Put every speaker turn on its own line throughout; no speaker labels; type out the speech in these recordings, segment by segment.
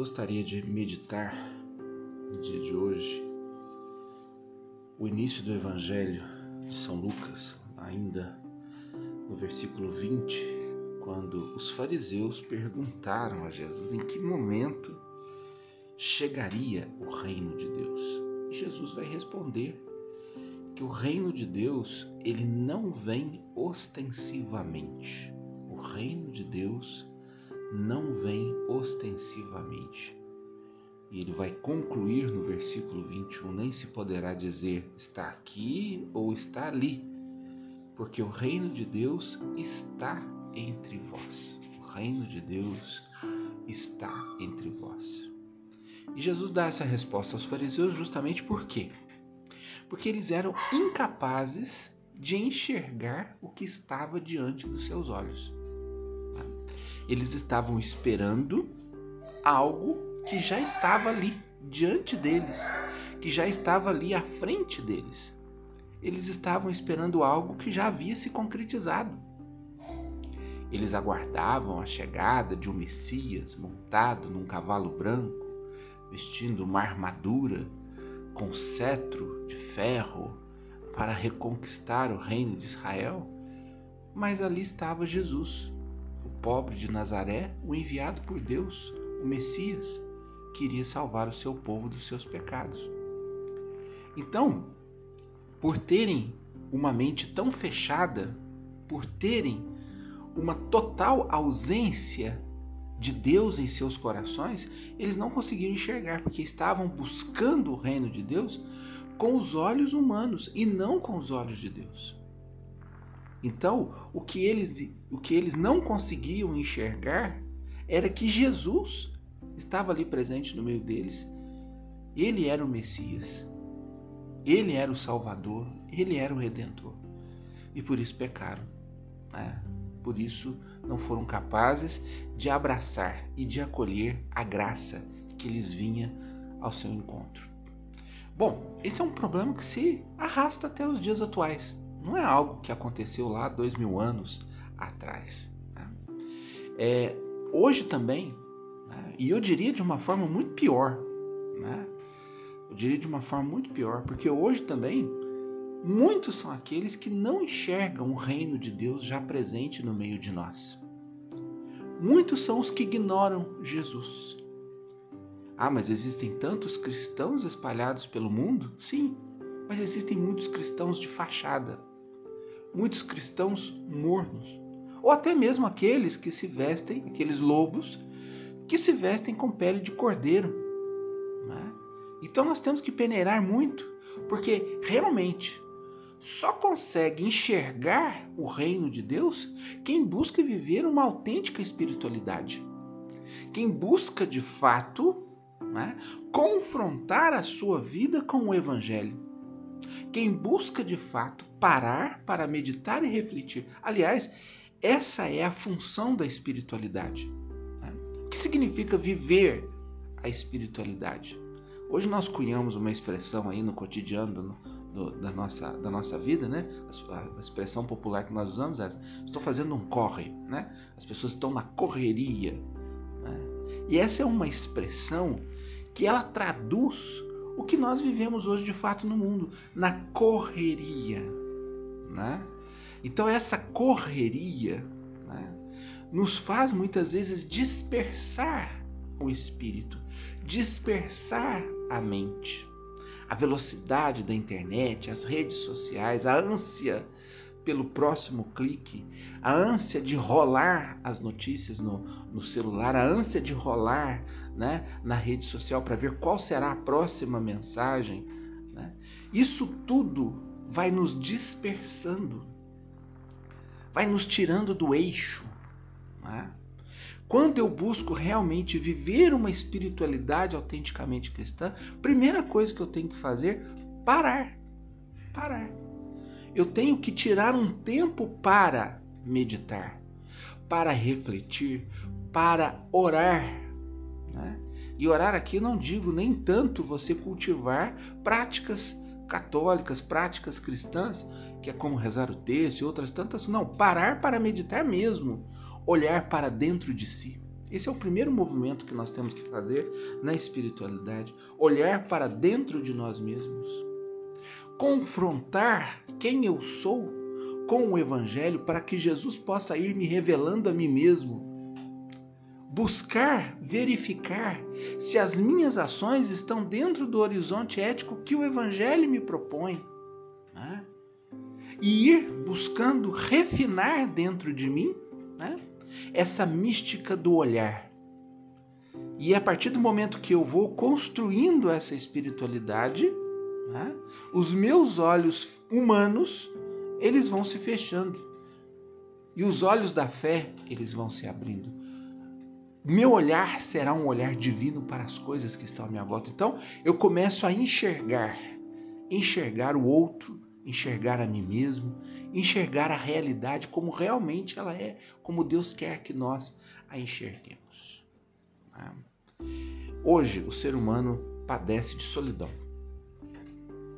gostaria de meditar no dia de hoje o início do Evangelho de São Lucas, ainda no versículo 20, quando os fariseus perguntaram a Jesus em que momento chegaria o reino de Deus. E Jesus vai responder que o reino de Deus, ele não vem ostensivamente. O reino de Deus não vem ostensivamente. E ele vai concluir no versículo 21, nem se poderá dizer está aqui ou está ali, porque o reino de Deus está entre vós. O reino de Deus está entre vós. E Jesus dá essa resposta aos fariseus justamente por quê? Porque eles eram incapazes de enxergar o que estava diante dos seus olhos. Eles estavam esperando algo que já estava ali diante deles, que já estava ali à frente deles. Eles estavam esperando algo que já havia se concretizado. Eles aguardavam a chegada de um Messias montado num cavalo branco, vestindo uma armadura com cetro de ferro para reconquistar o reino de Israel. Mas ali estava Jesus, pobre de Nazaré, o enviado por Deus, o Messias, queria salvar o seu povo dos seus pecados. Então, por terem uma mente tão fechada, por terem uma total ausência de Deus em seus corações, eles não conseguiram enxergar, porque estavam buscando o reino de Deus com os olhos humanos e não com os olhos de Deus. Então, o que eles, o que eles não conseguiam enxergar era que Jesus estava ali presente no meio deles. Ele era o Messias. Ele era o Salvador. Ele era o Redentor. E por isso pecaram. Né? Por isso não foram capazes de abraçar e de acolher a graça que lhes vinha ao seu encontro. Bom, esse é um problema que se arrasta até os dias atuais não é algo que aconteceu lá dois mil anos atrás. Né? É, hoje também, né? e eu diria de uma forma muito pior, né? eu diria de uma forma muito pior, porque hoje também muitos são aqueles que não enxergam o reino de Deus já presente no meio de nós. Muitos são os que ignoram Jesus. Ah, mas existem tantos cristãos espalhados pelo mundo? Sim, mas existem muitos cristãos de fachada, muitos cristãos mornos, ou até mesmo aqueles que se vestem, aqueles lobos, que se vestem com pele de cordeiro. Né? Então nós temos que peneirar muito, porque realmente só consegue enxergar o reino de Deus quem busca viver uma autêntica espiritualidade. Quem busca de fato né, confrontar a sua vida com o Evangelho. Quem busca de fato parar para meditar e refletir. Aliás, essa é a função da espiritualidade. Né? O que significa viver a espiritualidade? Hoje nós cunhamos uma expressão aí no cotidiano do, do, da, nossa, da nossa vida, né? A, a, expressão popular que nós usamos é estou fazendo um corre, né? As pessoas estão na correria. Né? E essa é uma expressão que ela traduz o que nós vivemos hoje de fato no mundo, na correria. Né? Então, essa correria né, nos faz muitas vezes dispersar o espírito, dispersar a mente. A velocidade da internet, as redes sociais, a ânsia pelo próximo clique, a ânsia de rolar as notícias no, no celular, a ânsia de rolar né, na rede social para ver qual será a próxima mensagem. Né? Isso tudo vai nos dispersando, vai nos tirando do eixo. Né? Quando eu busco realmente viver uma espiritualidade autenticamente cristã, primeira coisa que eu tenho que fazer, parar. Parar. Eu tenho que tirar um tempo para meditar, para refletir, para orar. Né? E orar aqui eu não digo nem tanto você cultivar práticas católicas, práticas cristãs, que é como rezar o texto e outras tantas. Não, parar para meditar mesmo, olhar para dentro de si, Esse é o primeiro movimento que nós temos que fazer na espiritualidade, olhar para dentro de nós mesmos, confrontar quem eu sou com o evangelho para que Jesus possa ir me revelando a mim mesmo. Buscar, verificar se as minhas ações estão dentro do horizonte ético que o evangelho me propõe. Né? E ir buscando refinar dentro de mim né? essa mística do olhar. E a partir do momento que eu vou construindo essa espiritualidade, né, os meus olhos humanos eles vão se fechando e os olhos da fé eles vão se abrindo. Meu olhar será um olhar divino para as coisas que estão à minha volta. Então eu começo a enxergar, enxergar o outro enxergar a mim mesmo, enxergar a realidade como realmente ela é, como Deus quer que nós a enxerguemos. Né? Hoje, o ser humano padece de solidão.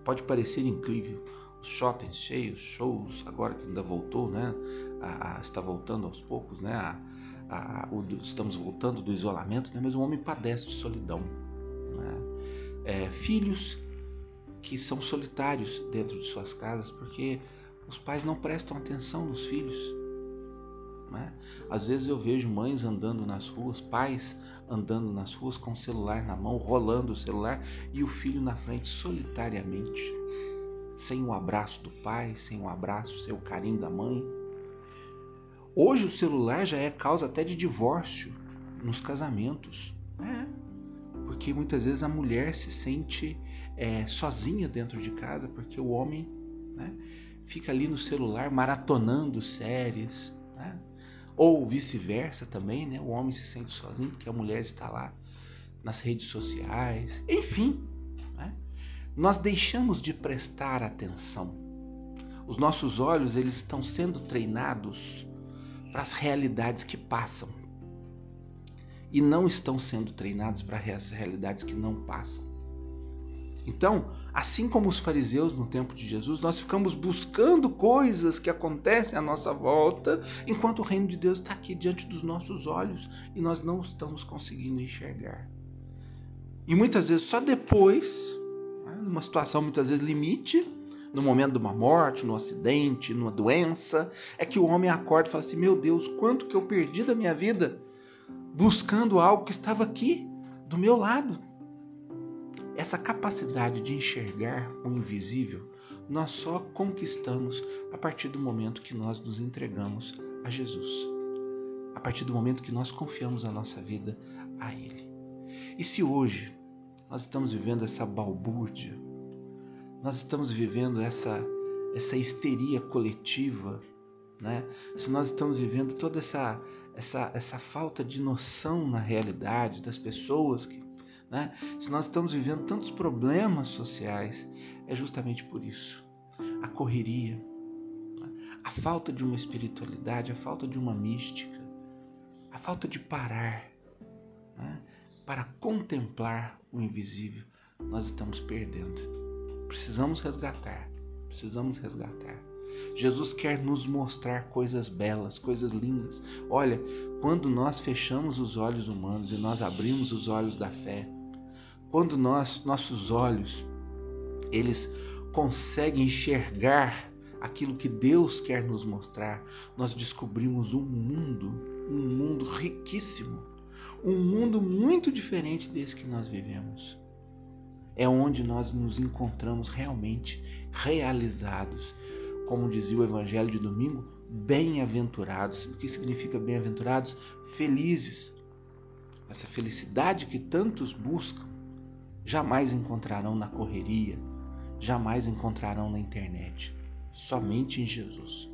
Pode parecer incrível, os shoppings cheios, shows, agora que ainda voltou, né? A, a, está voltando aos poucos, né? A, o, estamos voltando do isolamento, né? mas o homem padece de solidão. Né? É, filhos que são solitários dentro de suas casas porque os pais não prestam atenção nos filhos. Né? Às vezes eu vejo mães andando nas ruas, pais andando nas ruas com o celular na mão, rolando o celular e o filho na frente solitariamente, sem o abraço do pai, sem o abraço, sem o carinho da mãe. Hoje o celular já é causa até de divórcio nos casamentos, né? porque muitas vezes a mulher se sente é, sozinha dentro de casa, porque o homem né, fica ali no celular maratonando séries, né? ou vice-versa também, né? o homem se sente sozinho porque a mulher está lá nas redes sociais, enfim, né? nós deixamos de prestar atenção. Os nossos olhos eles estão sendo treinados para as realidades que passam e não estão sendo treinados para as realidades que não passam. Então, assim como os fariseus no tempo de Jesus, nós ficamos buscando coisas que acontecem à nossa volta, enquanto o reino de Deus está aqui diante dos nossos olhos e nós não estamos conseguindo enxergar. E muitas vezes, só depois, né, numa situação muitas vezes limite, no momento de uma morte, no acidente, numa doença, é que o homem acorda e fala assim: Meu Deus, quanto que eu perdi da minha vida buscando algo que estava aqui, do meu lado essa capacidade de enxergar o invisível nós só conquistamos a partir do momento que nós nos entregamos a Jesus, a partir do momento que nós confiamos a nossa vida a Ele. E se hoje nós estamos vivendo essa balbúrdia, nós estamos vivendo essa, essa histeria coletiva, né? se nós estamos vivendo toda essa, essa, essa falta de noção na realidade das pessoas que né? Se nós estamos vivendo tantos problemas sociais, é justamente por isso. A correria, a falta de uma espiritualidade, a falta de uma mística, a falta de parar né? para contemplar o invisível, nós estamos perdendo. Precisamos resgatar, precisamos resgatar. Jesus quer nos mostrar coisas belas, coisas lindas. Olha, quando nós fechamos os olhos humanos e nós abrimos os olhos da fé, quando nós, nossos olhos, eles conseguem enxergar aquilo que Deus quer nos mostrar, nós descobrimos um mundo, um mundo riquíssimo, um mundo muito diferente desse que nós vivemos. É onde nós nos encontramos realmente realizados. Como dizia o Evangelho de domingo, bem-aventurados. O que significa bem-aventurados? Felizes. Essa felicidade que tantos buscam jamais encontrarão na correria, jamais encontrarão na internet, somente em Jesus.